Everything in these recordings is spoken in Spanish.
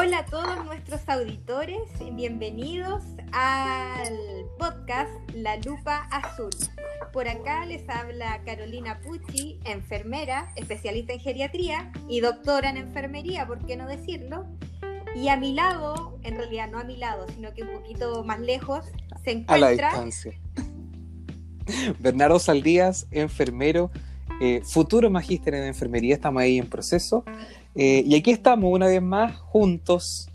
Hola a todos nuestros auditores, bienvenidos al podcast La Lupa Azul. Por acá les habla Carolina Pucci, enfermera, especialista en geriatría y doctora en enfermería, ¿por qué no decirlo? Y a mi lado, en realidad no a mi lado, sino que un poquito más lejos, se encuentra... A la distancia. Bernardo Saldías, enfermero, eh, futuro magíster en enfermería, estamos ahí en proceso. Eh, y aquí estamos una vez más juntos,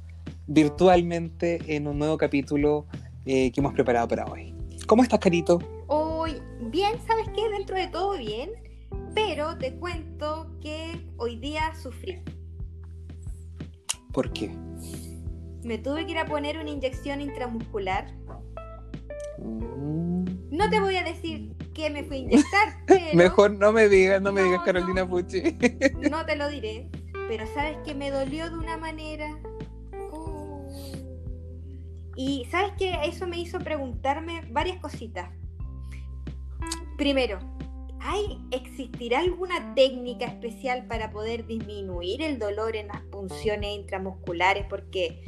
virtualmente, en un nuevo capítulo eh, que hemos preparado para hoy. ¿Cómo estás, Carito? Hoy, bien, ¿sabes qué? Dentro de todo bien, pero te cuento que hoy día sufrí. ¿Por qué? Me tuve que ir a poner una inyección intramuscular. Mm. No te voy a decir que me fui a inyectar, pero... Mejor no me digas, no me No, digas no. Carolina Pucci. No te lo diré, pero sabes que me dolió de una manera. Y sabes que eso me hizo preguntarme varias cositas. Primero, ¿hay, ¿existirá alguna técnica especial para poder disminuir el dolor en las punciones intramusculares? Porque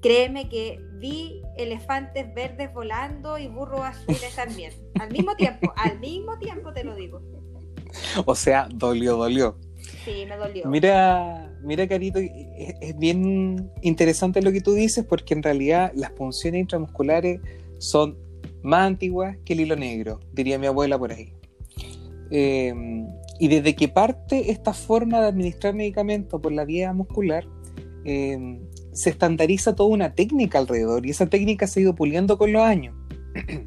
créeme que vi elefantes verdes volando y burros azules también. Al mismo tiempo, al mismo tiempo te lo digo. o sea, dolió, dolió. Sí, me dolió. Mira, mira, Carito, es, es bien interesante lo que tú dices porque en realidad las punciones intramusculares son más antiguas que el hilo negro, diría mi abuela por ahí. Eh, y desde que parte esta forma de administrar medicamentos por la vía muscular, eh, se estandariza toda una técnica alrededor y esa técnica se ha ido puliendo con los años.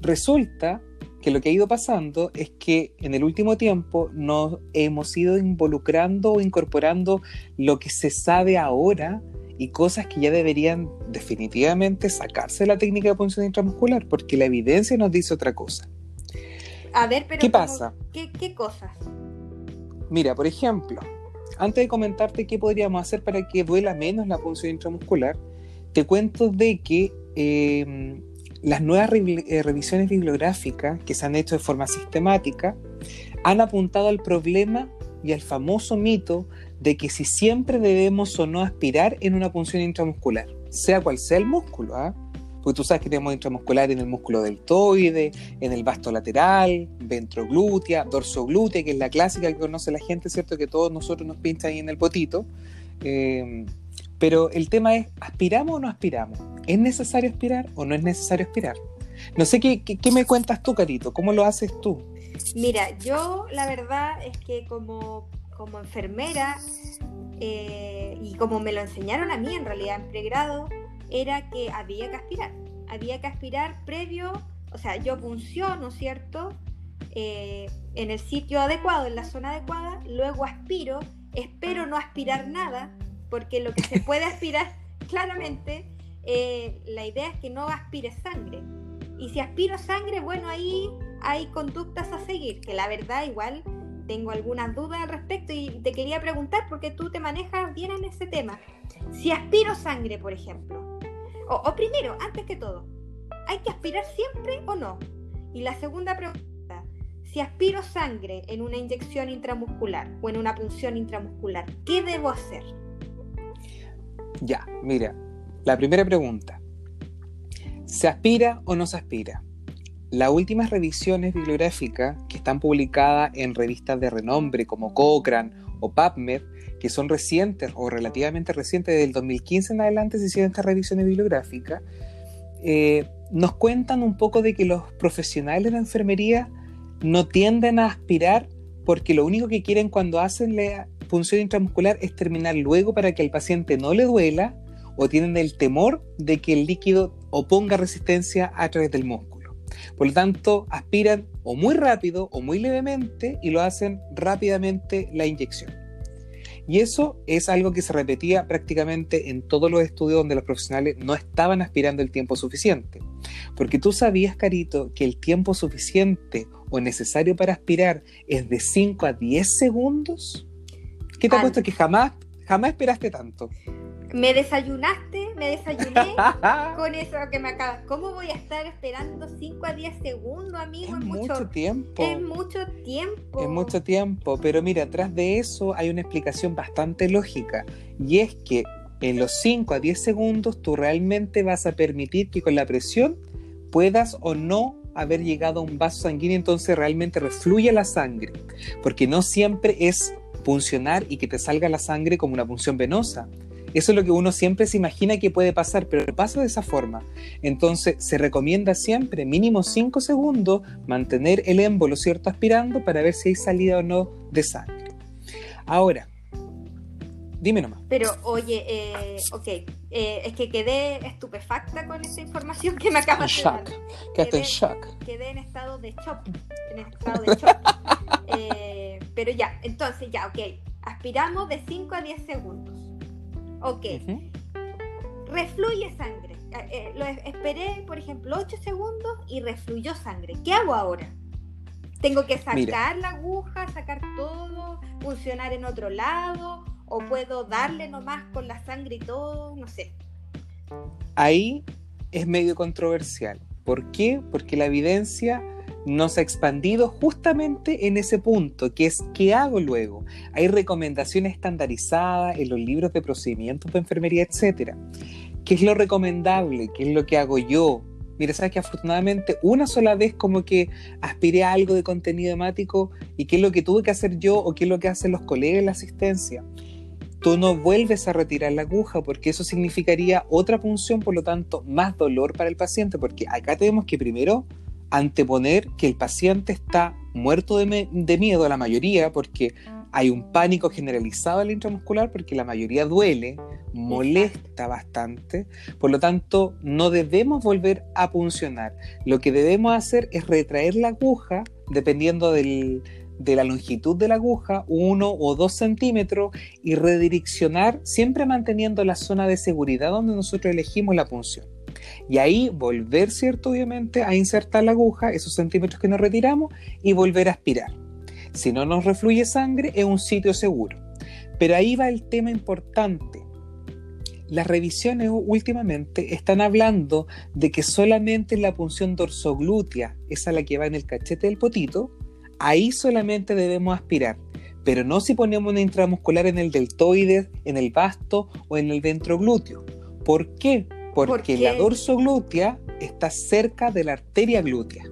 Resulta que lo que ha ido pasando es que en el último tiempo nos hemos ido involucrando o incorporando lo que se sabe ahora y cosas que ya deberían definitivamente sacarse de la técnica de punción intramuscular, porque la evidencia nos dice otra cosa. A ver, pero ¿Qué ¿cómo- pasa? ¿Qué, qué cosas? Mira, por ejemplo, antes de comentarte qué podríamos hacer para que duela menos la punción intramuscular, te cuento de que eh, las nuevas eh, revisiones bibliográficas que se han hecho de forma sistemática han apuntado al problema y al famoso mito de que si siempre debemos o no aspirar en una punción intramuscular, sea cual sea el músculo, ¿ah? Porque tú sabes que tenemos intramuscular en el músculo deltoide, en el vasto lateral, ventroglútea, dorsoglútea, que es la clásica que conoce la gente, ¿cierto? Que todos nosotros nos pinchan ahí en el potito. Eh, pero el tema es, ¿aspiramos o no aspiramos? ¿Es necesario aspirar o no es necesario aspirar? No sé qué, qué, qué me cuentas tú, Carito, ¿cómo lo haces tú? Mira, yo la verdad es que como, como enfermera eh, y como me lo enseñaron a mí en realidad en pregrado, era que había que aspirar. Había que aspirar previo, o sea, yo funciono, ¿cierto? Eh, en el sitio adecuado, en la zona adecuada, luego aspiro, espero no aspirar nada, porque lo que se puede aspirar claramente, eh, la idea es que no aspire sangre. Y si aspiro sangre, bueno, ahí hay conductas a seguir, que la verdad igual tengo algunas dudas al respecto y te quería preguntar porque tú te manejas bien en ese tema. Si aspiro sangre, por ejemplo, o, o primero, antes que todo, ¿hay que aspirar siempre o no? Y la segunda pregunta, si aspiro sangre en una inyección intramuscular o en una punción intramuscular, ¿qué debo hacer? Ya, mira, la primera pregunta. ¿Se aspira o no se aspira? Las últimas revisiones bibliográficas que están publicadas en revistas de renombre como Cochrane o PubMed, que son recientes o relativamente recientes, del 2015 en adelante se hicieron estas revisiones bibliográficas, eh, nos cuentan un poco de que los profesionales de la enfermería no tienden a aspirar porque lo único que quieren cuando hacen la punción intramuscular es terminar luego para que al paciente no le duela o tienen el temor de que el líquido oponga resistencia a través del músculo. Por lo tanto, aspiran o muy rápido o muy levemente y lo hacen rápidamente la inyección. Y eso es algo que se repetía prácticamente en todos los estudios donde los profesionales no estaban aspirando el tiempo suficiente. Porque tú sabías, Carito, que el tiempo suficiente o necesario para aspirar es de 5 a 10 segundos. ¿Qué te Al- apuesto que jamás, jamás esperaste tanto? Me desayunaste, me desayuné con eso que me acabas. ¿Cómo voy a estar esperando 5 a 10 segundos, amigo? es Es mucho tiempo. Es mucho tiempo. Es mucho tiempo, pero mira, atrás de eso hay una explicación bastante lógica, y es que en los 5 a 10 segundos tú realmente vas a permitir que con la presión puedas o no haber llegado a un vaso sanguíneo, entonces realmente refluye la sangre, porque no siempre es puncionar y que te salga la sangre como una punción venosa. Eso es lo que uno siempre se imagina que puede pasar, pero pasa de esa forma. Entonces se recomienda siempre, mínimo 5 segundos, mantener el émbolo, ¿cierto? Aspirando para ver si hay salida o no de sangre. Ahora, dime nomás. Pero oye, eh, ok, eh, es que quedé estupefacta con esta información que me acabas de dar. Quedé en shock. Quedé en estado de shock. En estado de shock. Eh, pero ya, entonces ya, ok. Aspiramos de 5 a 10 segundos. Ok. Refluye sangre. Eh, eh, lo esperé, por ejemplo, 8 segundos y refluyó sangre. ¿Qué hago ahora? ¿Tengo que sacar la aguja, sacar todo, funcionar en otro lado? ¿O puedo darle nomás con la sangre y todo? No sé. Ahí es medio controversial. ¿Por qué? Porque la evidencia nos ha expandido justamente en ese punto, que es ¿qué hago luego? Hay recomendaciones estandarizadas en los libros de procedimientos de enfermería, etcétera. ¿Qué es lo recomendable? ¿Qué es lo que hago yo? Mira, sabes que afortunadamente una sola vez como que aspiré a algo de contenido hemático y qué es lo que tuve que hacer yo o qué es lo que hacen los colegas en la asistencia. Tú no vuelves a retirar la aguja porque eso significaría otra punción, por lo tanto, más dolor para el paciente, porque acá tenemos que primero anteponer que el paciente está muerto de, miedo, la mayoría, porque hay un pánico generalizado al intramuscular, porque la mayoría duele, molesta bastante, por lo tanto no debemos volver a puncionar. Lo que debemos hacer es retraer la aguja, dependiendo de la longitud de la aguja, uno o dos centímetros, y redireccionar, siempre manteniendo la zona de seguridad donde nosotros elegimos la punción. Y ahí volver, ¿cierto? Obviamente, a insertar la aguja, esos centímetros que nos retiramos, y volver a aspirar. Si no nos refluye sangre, es un sitio seguro. Pero ahí va el tema importante. Las revisiones últimamente están hablando de que solamente la punción dorsoglútea, esa la que va en el cachete del potito, ahí solamente debemos aspirar, pero no si ponemos una intramuscular en el deltoides, en el vasto o en el ventroglúteo. ¿Por qué? Porque la dorsoglútea está cerca de la arteria glútea.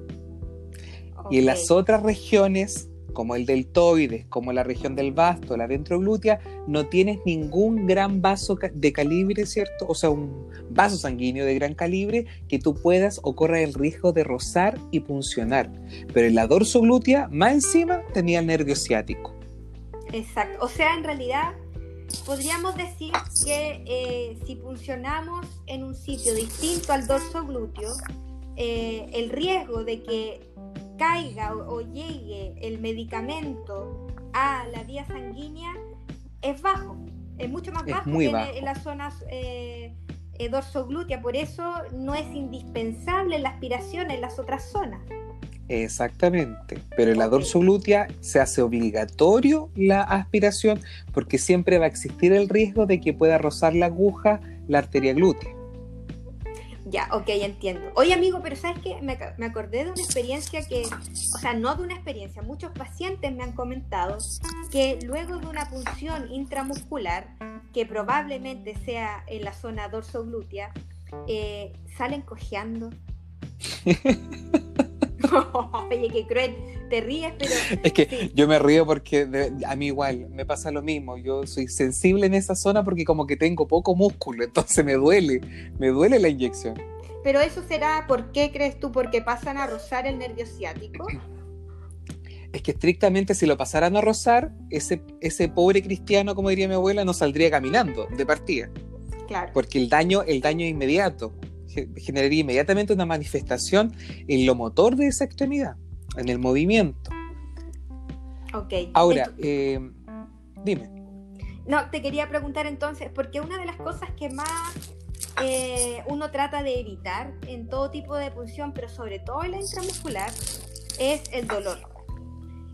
Y en las otras regiones, como el deltoides, como la región del vasto, la ventroglútea, no tienes ningún gran vaso de calibre, ¿cierto? O sea, un vaso sanguíneo de gran calibre que tú puedas o corras el riesgo de rozar y puncionar. Pero en la dorsoglútea, más encima, tenía el nervio ciático. Exacto. O sea, en realidad podríamos decir que eh, si funcionamos en un sitio distinto al dorso glúteo, eh, el riesgo de que caiga o, llegue el medicamento a la vía sanguínea es bajo, es mucho más bajo que En, las zonas eh, glútea, por eso no es indispensable la aspiración en las otras zonas. Exactamente, pero en la glútea se hace obligatorio la aspiración porque siempre va a existir el riesgo de que pueda rozar la aguja la arteria glútea. Ya, ok, entiendo. Oye, amigo, pero ¿sabes qué? Me, me, acordé de una experiencia que, o sea, no de una experiencia, muchos pacientes me han comentado que luego de una punción intramuscular, que probablemente sea en la zona dorsoglútea, eh, salen cojeando. Oye, qué cruel. Te ríes, pero. Es que yo me río porque a mí igual me pasa lo mismo. Yo soy sensible en esa zona porque como que tengo poco músculo, entonces me duele, me duele la inyección. Pero eso será, ¿por qué crees tú? ¿Porque pasan a rozar el nervio ciático? Es que estrictamente si lo pasaran a rozar, ese, ese pobre cristiano, como diría mi abuela, no saldría caminando de partida. Claro. Porque el daño, el daño es inmediato generaría inmediatamente una manifestación en lo motor de esa extremidad, en el movimiento. Ok. Ahora, eh, dime. No, te quería preguntar entonces, porque una de las cosas que más eh, uno trata de evitar en todo tipo de punción, pero sobre todo en la intramuscular, es el dolor.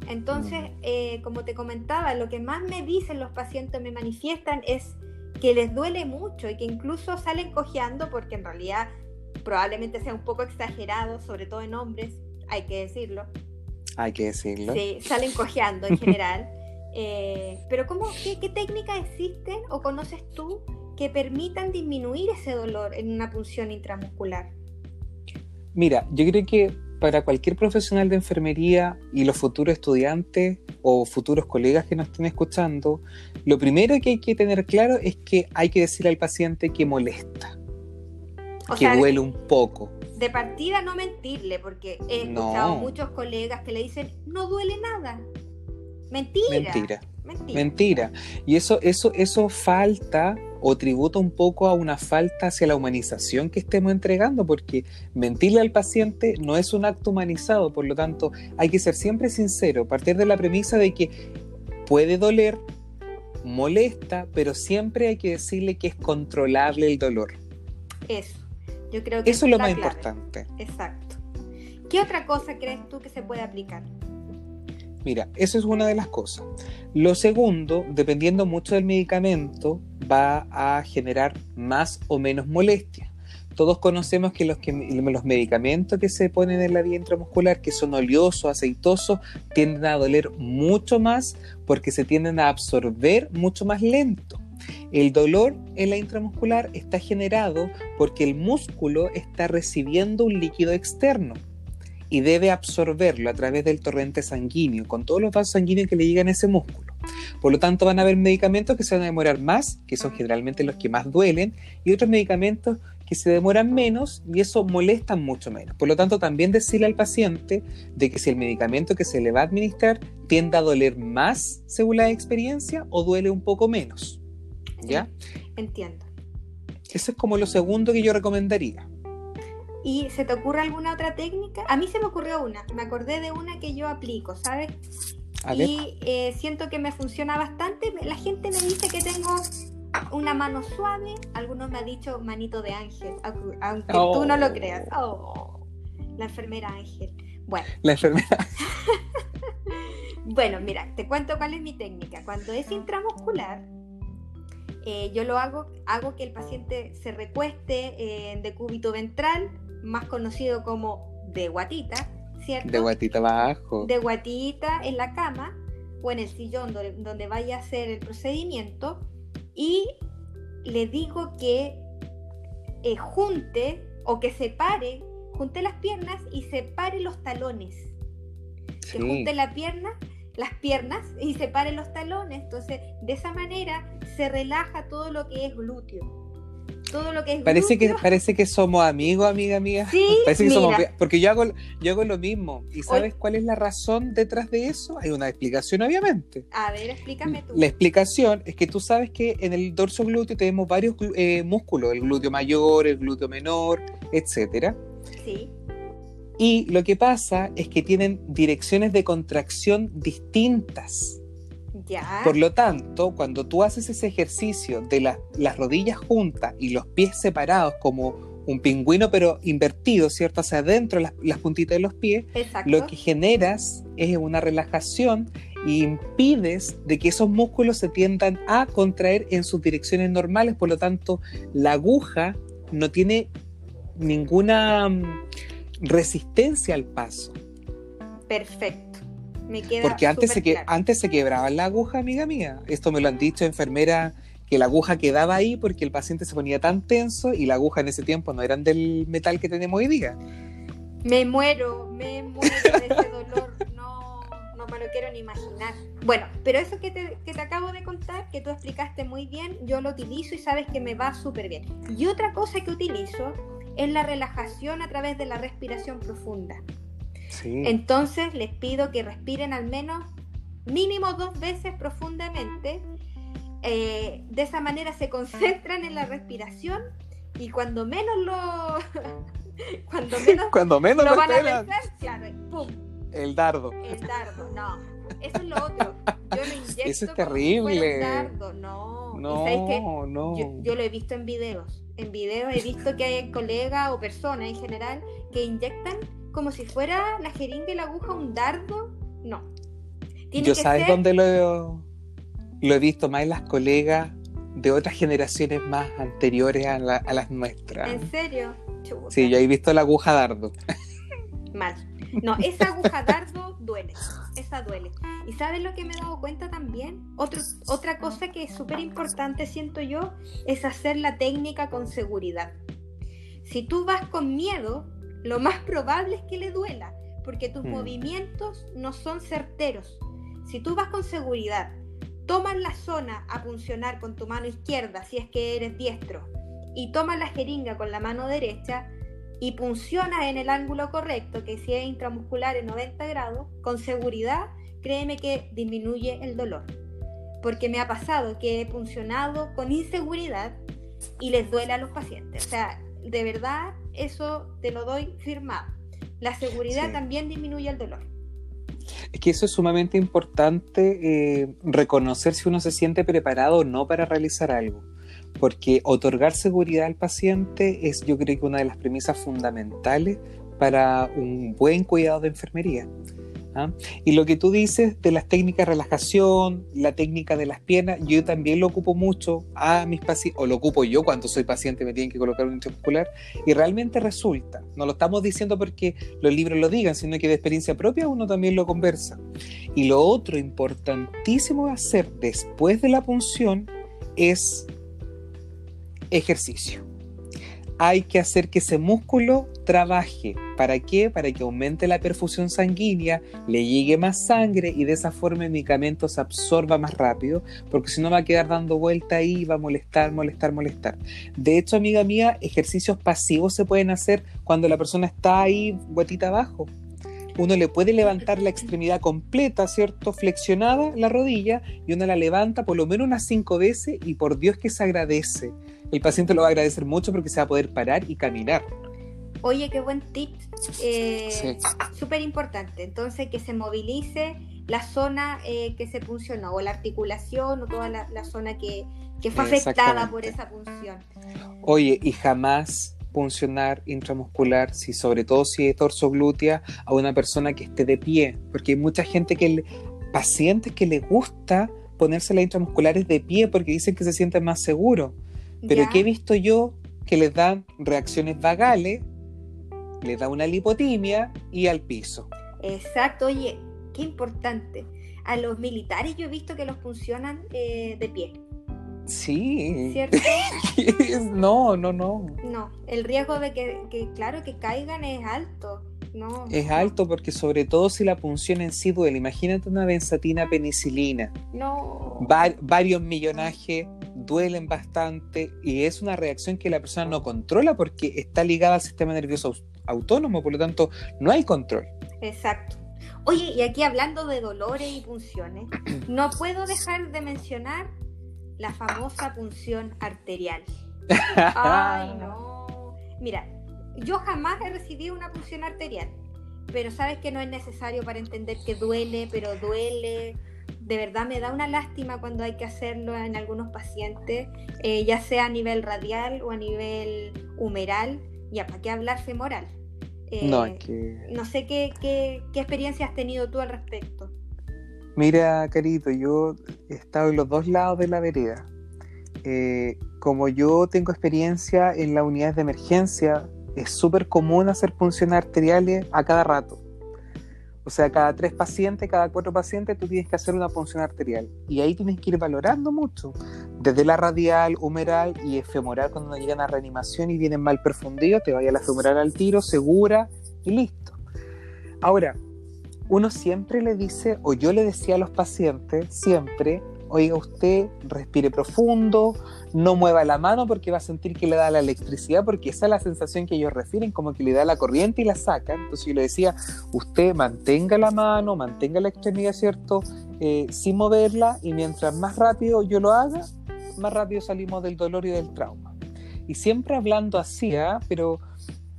Entonces, mm. eh, como te comentaba, lo que más me dicen los pacientes, me manifiestan, es que les duele mucho y que incluso salen cojeando porque en realidad probablemente sea un poco exagerado, sobre todo en hombres, hay que decirlo. Hay que decirlo. Sí, salen cojeando en general. Eh, pero ¿cómo, qué, qué técnicas existen o conoces tú que permitan disminuir ese dolor en una punción intramuscular? Mira, yo creo que para cualquier profesional de enfermería y los futuros estudiantes o futuros colegas que nos estén escuchando, lo primero que hay que tener claro es que hay que decirle al paciente que molesta, que duele un poco. De partida no mentirle, porque he escuchado muchos colegas que le dicen, no duele nada. Mentira. Mentira. Mentira. Y eso, eso, eso falta o tributa un poco a una falta hacia la humanización que estemos entregando, porque mentirle al paciente no es un acto humanizado, por lo tanto hay que ser siempre sincero, partir de la premisa de que puede doler, molesta, pero siempre hay que decirle que es controlable el dolor. Eso, yo creo que eso es lo más importante. Exacto. ¿Qué otra cosa crees tú que se puede aplicar? Mira, eso es una de las cosas. Lo segundo, dependiendo mucho del medicamento, va a generar más o menos molestia. Todos conocemos que los, que los medicamentos que se ponen en la vía intramuscular, que son oleosos, aceitosos, tienden a doler mucho más porque se tienden a absorber mucho más lento. El dolor en la intramuscular está generado porque el músculo está recibiendo un líquido externo y debe absorberlo a través del torrente sanguíneo, con todos los vasos sanguíneos que le llegan a ese músculo. Por lo tanto, van a haber medicamentos que se van a demorar más, que son generalmente los que más duelen, y otros medicamentos que se demoran menos y eso molestan mucho menos. Por lo tanto, también decirle al paciente de que si el medicamento que se le va a administrar tiende a doler más según la experiencia o duele un poco menos. ¿Ya? entiendo. Eso es como lo segundo que yo recomendaría. ¿Y se te ocurre alguna otra técnica? A mí se me ocurrió una, me acordé de una que yo aplico, ¿sabes? y eh, siento que me funciona bastante. La gente me dice que tengo una mano suave, algunos me han dicho manito de ángel, aunque tú no lo oh. creas. Oh, la enfermera ángel. Bueno. La enfermera. bueno, mira, te cuento cuál es mi técnica. Cuando es intramuscular, eh, yo lo hago, hago que el paciente se recueste eh, en decúbito ventral, más conocido como de guatita, ¿cierto? De guatita abajo. De guatita en la cama o en el sillón donde, vaya a hacer el procedimiento y le digo que eh, junte o que separe, junte las piernas y separe los talones. Que junte la pierna, las piernas y separe los talones. Entonces, de esa manera se relaja todo lo que es glúteo todo lo que es parece que parece que somos amigos amiga mía sí parece que somos porque yo hago yo hago lo mismo. Y sabes cuál es la razón detrás de eso hay una explicación obviamente. A ver explícame tú. la explicación es que tú sabes que en el dorso glúteo tenemos varios eh, músculos el glúteo mayor el glúteo menor etcétera. Sí. Y lo que pasa es que tienen direcciones de contracción distintas por lo tanto, cuando tú haces ese ejercicio de las rodillas juntas y los pies separados como un pingüino pero invertido, ¿cierto? Hacia adentro las, las puntitas de los pies, lo que generas es una relajación y impides de que esos músculos se tiendan a contraer en sus direcciones normales, por lo tanto la aguja no tiene ninguna mm, resistencia al paso. Perfecto. Porque antes se, que, antes se quebraba la aguja, amiga mía. Esto me lo han dicho enfermeras que la aguja quedaba ahí porque el paciente se ponía tan tenso y la aguja en ese tiempo no eran del metal que tenemos hoy día. Me muero, me muero de ese dolor. No, no me lo quiero ni imaginar. Bueno, pero eso que te, que te acabo de contar, que tú explicaste muy bien, yo lo utilizo y sabes que me va súper bien. Y otra cosa que utilizo es la relajación a través de la respiración profunda. Entonces les pido que respiren al menos mínimo dos veces profundamente. Eh, de esa manera se concentran en la respiración y cuando menos lo cuando menos, cuando menos lo, van a pensar, ¡pum! El dardo. El dardo, no. Eso es lo otro. Yo lo inyecto Eso es terrible. dardo, no. No, no. Yo, yo, lo he visto en videos. En videos he visto que hay colegas o personas en general que inyectan como si fuera la jeringa y la aguja un dardo. No. Yo sabes dónde lo, lo he visto más en las colegas de otras generaciones más anteriores a, las nuestras. ¿En serio? Sí, yo he visto la aguja dardo. Mal. No, esa aguja dardo duele, esa duele. ¿Y sabes lo que me he dado cuenta también? Otro, otra cosa que es súper importante, siento yo, es hacer la técnica con seguridad. Si tú vas con miedo, lo más probable es que le duela, porque tus mm. movimientos no son certeros. Si tú vas con seguridad, tomas la zona a funcionar con tu mano izquierda, si es que eres diestro, y tomas la jeringa con la mano derecha, y puncionas en el ángulo correcto, que si es intramuscular en 90 grados, con seguridad, créeme que disminuye el dolor. Porque me ha pasado que he puncionado con inseguridad y les duele a los pacientes. O sea, de verdad, eso te lo doy firmado. La seguridad también disminuye el dolor. Es que eso es sumamente importante, eh, reconocer si uno se siente preparado o no para realizar algo porque otorgar seguridad al paciente es yo creo que una de las premisas fundamentales para un buen cuidado de enfermería. ¿Ah? Y lo que tú dices de las técnicas de relajación, la técnica de las piernas, yo también lo ocupo mucho a mis pacientes, o lo ocupo yo cuando soy paciente, me tienen que colocar un intramuscular, y realmente resulta. No lo estamos diciendo porque los libros lo digan, sino que de experiencia propia uno también lo conversa. Y lo otro importantísimo hacer después de la punción es ejercicio. Hay que hacer que ese músculo trabaje. ¿Para qué? Para que aumente la perfusión sanguínea, le llegue más sangre y de esa forma el medicamento se absorba más rápido, porque si no va a quedar dando vuelta ahí, va a molestar, molestar, molestar. De hecho, amiga mía, ejercicios pasivos se pueden hacer cuando la persona está ahí, botita abajo uno le puede levantar la extremidad completa, ¿cierto? Flexionada la rodilla y uno la levanta por lo menos unas cinco veces y por Dios que se agradece. El paciente lo va a agradecer mucho porque se va a poder parar y caminar. Oye, qué buen tip. Eh, Súper importante. Entonces, que se movilice la zona eh, que se puncionó, o la articulación, o toda la, zona que, que fue afectada por esa punción. Oye, y jamás funcionar intramuscular, si sobre todo si es torso glútea, a una persona que esté de pie, porque hay mucha gente que, pacientes que les gusta ponerse las intramusculares de pie porque dicen que se sienten más seguros. Pero que he visto yo que les dan reacciones vagales, les da una lipotimia y al piso. Exacto, oye, qué importante. A los militares yo he visto que los funcionan eh, de pie. Sí. ¿Cierto? no, no, no. No, el riesgo de que, claro, que caigan es alto. No, es alto porque sobre todo si la punción en sí duele. Imagínate una benzatina penicilina. No. varios millonajes duelen bastante y es una reacción que la persona no controla porque está ligada al sistema nervioso autónomo, por lo tanto no hay control. Exacto. Oye, y aquí hablando de dolores y punciones, no puedo dejar de mencionar la famosa punción arterial. Ay, no. Mira, yo jamás he recibido una punción arterial, pero sabes que no es necesario para entender que duele, pero duele. De verdad me da una lástima cuando hay que hacerlo en algunos pacientes, eh, ya sea a nivel radial o a nivel humeral, ya para qué hablar femoral. no, eh, no sé qué, qué, qué experiencia has tenido tú al respecto. Mira, Carito, yo he estado en los dos lados de la vereda. Eh, como yo tengo experiencia en las unidades de emergencia, es súper común hacer punciones arteriales a cada rato. O sea, cada tres pacientes, cada cuatro pacientes, tú tienes que hacer una punción arterial. Y ahí tienes que ir valorando mucho. Desde la radial, humeral y femoral, cuando llegan a reanimación y vienen mal perfundidos, te vaya la femoral al tiro, segura y listo. Ahora, uno siempre le dice, o yo le decía a los pacientes, siempre, oiga usted, respire profundo, no mueva la mano porque va a sentir que le da la electricidad, porque esa es la sensación que ellos refieren, como que le da la corriente y la saca. Entonces yo le decía, usted mantenga la mano, mantenga la extremidad, ¿cierto? Eh, sin moverla y mientras más rápido yo lo haga, más rápido salimos del dolor y del trauma. Y siempre hablando así, ¿ah? pero,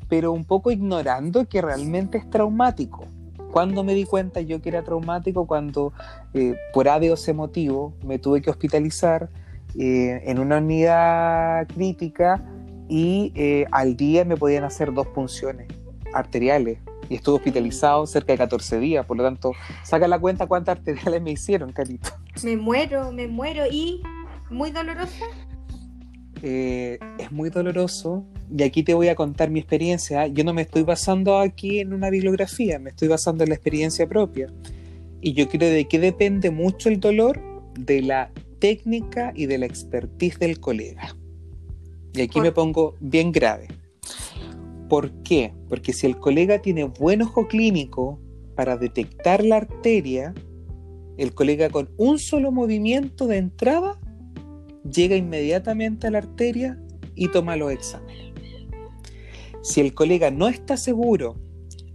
pero un poco ignorando que realmente es traumático. Cuando me di cuenta yo que era traumático? Cuando eh, por ese motivo me tuve que hospitalizar eh, en una unidad crítica y eh, al día me podían hacer dos punciones arteriales y estuve hospitalizado cerca de 14 días, por lo tanto, saca la cuenta cuántas arteriales me hicieron, Carito. Me muero, me muero y muy dolorosa. Eh, es muy doloroso y aquí te voy a contar mi experiencia. Yo no me estoy basando aquí en una bibliografía, me estoy basando en la experiencia propia. Y yo creo de que depende mucho el dolor de la técnica y de la expertise del colega. Y aquí me pongo bien grave. ¿Por qué? Porque si el colega tiene buen ojo clínico para detectar la arteria, el colega con un solo movimiento de entrada llega inmediatamente a la arteria y toma los exámenes. Si el colega no está seguro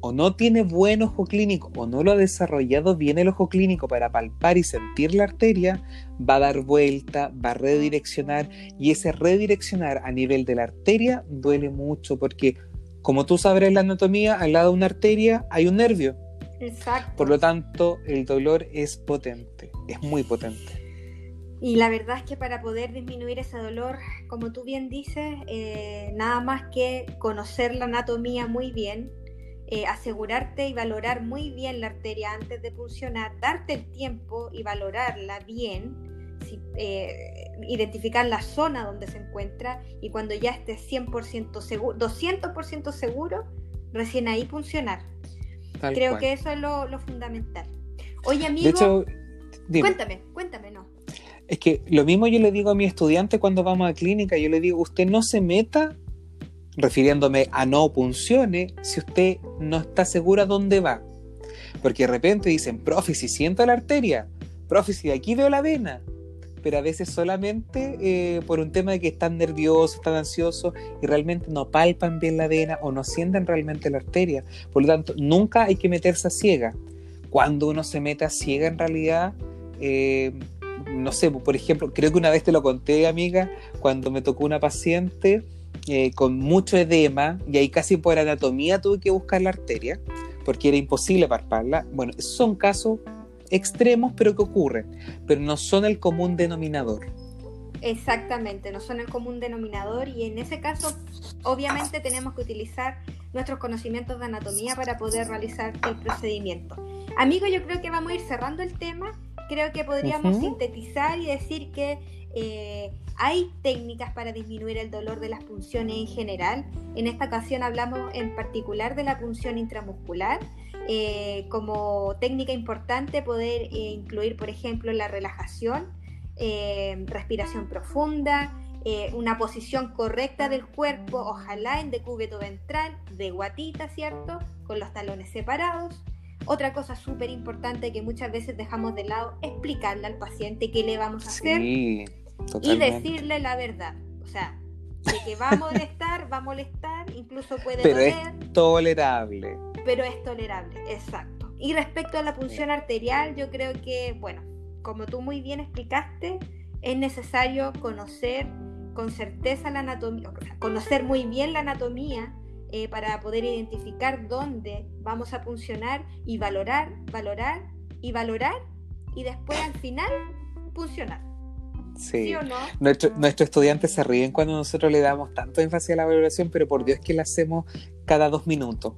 o no tiene buen ojo clínico o no lo ha desarrollado bien el ojo clínico para palpar y sentir la arteria, va a dar vuelta, va a redireccionar y ese redireccionar a nivel de la arteria duele mucho porque como tú en la anatomía, al lado de una arteria hay un nervio. Exacto. Por lo tanto, el dolor es potente, es muy potente. Y la verdad es que para poder disminuir ese dolor, como tú bien dices, eh, nada más que conocer la anatomía muy bien, eh, asegurarte y valorar muy bien la arteria antes de funcionar, darte el tiempo y valorarla bien, eh, identificar la zona donde se encuentra y cuando ya estés 100% seguro, 200% seguro, recién ahí funcionar. Creo que eso es lo, fundamental. Oye, amigo, cuéntame, cuéntame, no. Es que lo mismo yo le digo a mi estudiante cuando vamos a clínica, yo le digo, usted no se meta, refiriéndome a no funcione, si usted no está segura dónde va. Porque de repente dicen, profe, si siento la arteria, profe, si de aquí veo la vena, pero a veces solamente eh, por un tema de que están nerviosos, están ansiosos y realmente no palpan bien la vena o no sienten realmente la arteria. Por lo tanto, nunca hay que meterse a ciega. Cuando uno se mete a ciega, en realidad, eh, no sé, por ejemplo, creo que una vez te lo conté, amiga, cuando me tocó una paciente eh, con mucho edema y ahí casi por anatomía tuve que buscar la arteria porque era imposible palparla. Bueno, son casos extremos, pero que ocurren, pero no son el común denominador. Exactamente, no son el común denominador y en ese caso obviamente tenemos que utilizar nuestros conocimientos de anatomía para poder realizar el procedimiento. Amigo, yo creo que vamos a ir cerrando el tema. Creo que podríamos sintetizar y decir que eh, hay técnicas para disminuir el dolor de las punciones en general. En esta ocasión hablamos en particular de la punción intramuscular. Eh, como técnica importante poder eh, incluir, por ejemplo, la relajación, respiración profunda, una posición correcta del cuerpo, ojalá en decúbito ventral, de guatita, ¿cierto? Con los talones separados. Otra cosa súper importante que muchas veces dejamos de lado, explicarle al paciente qué le vamos a hacer y decirle la verdad. O sea, de que va a molestar, va a molestar, incluso puede Pero es tolerable. Pero es tolerable, exacto. Y respecto a la punción arterial, yo creo que, bueno, como tú muy bien explicaste, es necesario conocer con certeza la anatomía, conocer muy bien la anatomía eh, para poder identificar dónde vamos a funcionar y valorar, valorar y valorar y después al final funcionar. Sí. o no? nuestros estudiantes se ríen cuando nosotros le damos tanto énfasis a la valoración, pero por Dios que la hacemos cada dos minutos.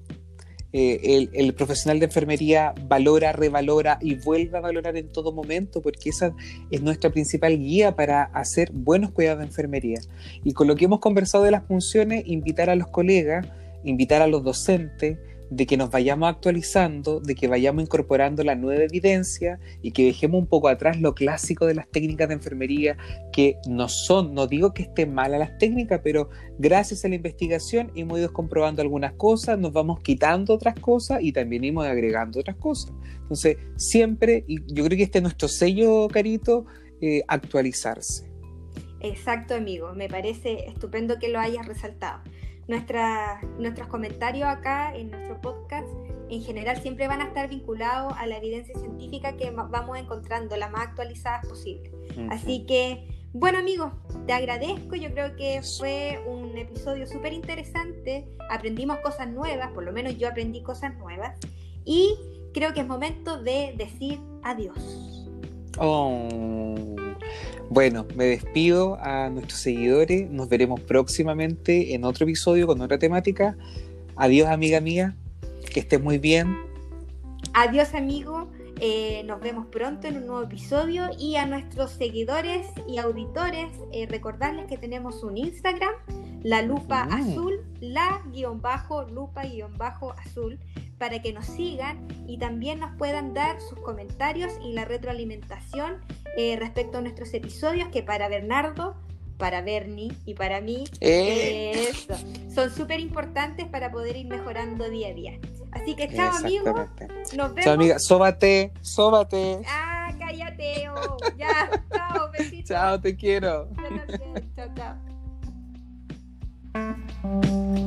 Eh, el, profesional de enfermería valora, revalora y vuelve a valorar en todo momento, porque esa es nuestra principal guía para hacer buenos cuidados de enfermería. Y con lo que hemos conversado de las funciones, invitar a los colegas invitar a los docentes de que nos vayamos actualizando, de que vayamos incorporando la nueva evidencia y que dejemos un poco atrás lo clásico de las técnicas de enfermería, que no son, no digo que estén malas las técnicas, pero gracias a la investigación hemos ido comprobando algunas cosas, nos vamos quitando otras cosas y también hemos agregando otras cosas. Entonces, siempre, y yo creo que este es nuestro sello, Carito, eh, actualizarse. Exacto, amigo, me parece estupendo que lo hayas resaltado nuestros comentarios acá en nuestro podcast en general siempre van a estar vinculados a la evidencia científica que vamos encontrando, la más actualizada posible. Así que, bueno amigos, te agradezco, yo creo que fue un episodio súper interesante, aprendimos cosas nuevas, por lo menos yo aprendí cosas nuevas, y creo que es momento de decir adiós. Oh. Bueno, me despido a nuestros seguidores. Nos veremos próximamente en otro episodio con otra temática. Adiós, amiga mía. Que estés muy bien. Adiós, amigo. Eh, nos vemos pronto en un nuevo episodio y a nuestros seguidores y auditores eh, recordarles que tenemos un Instagram, la lupa azul, la guion bajo, lupa guion bajo azul, para que nos sigan y también nos puedan dar sus comentarios y la retroalimentación eh, respecto a nuestros episodios que para Bernardo, para Bernie y para mí Eh, eso, son súper importantes para poder ir mejorando día a día. Así que chao amigos, nos vemos. Chao, amiga. Sóbate, sóbate. Ah, cállate, oh. ya, chao, besitos. Chao, te quiero. Yo también, chao, chao. Música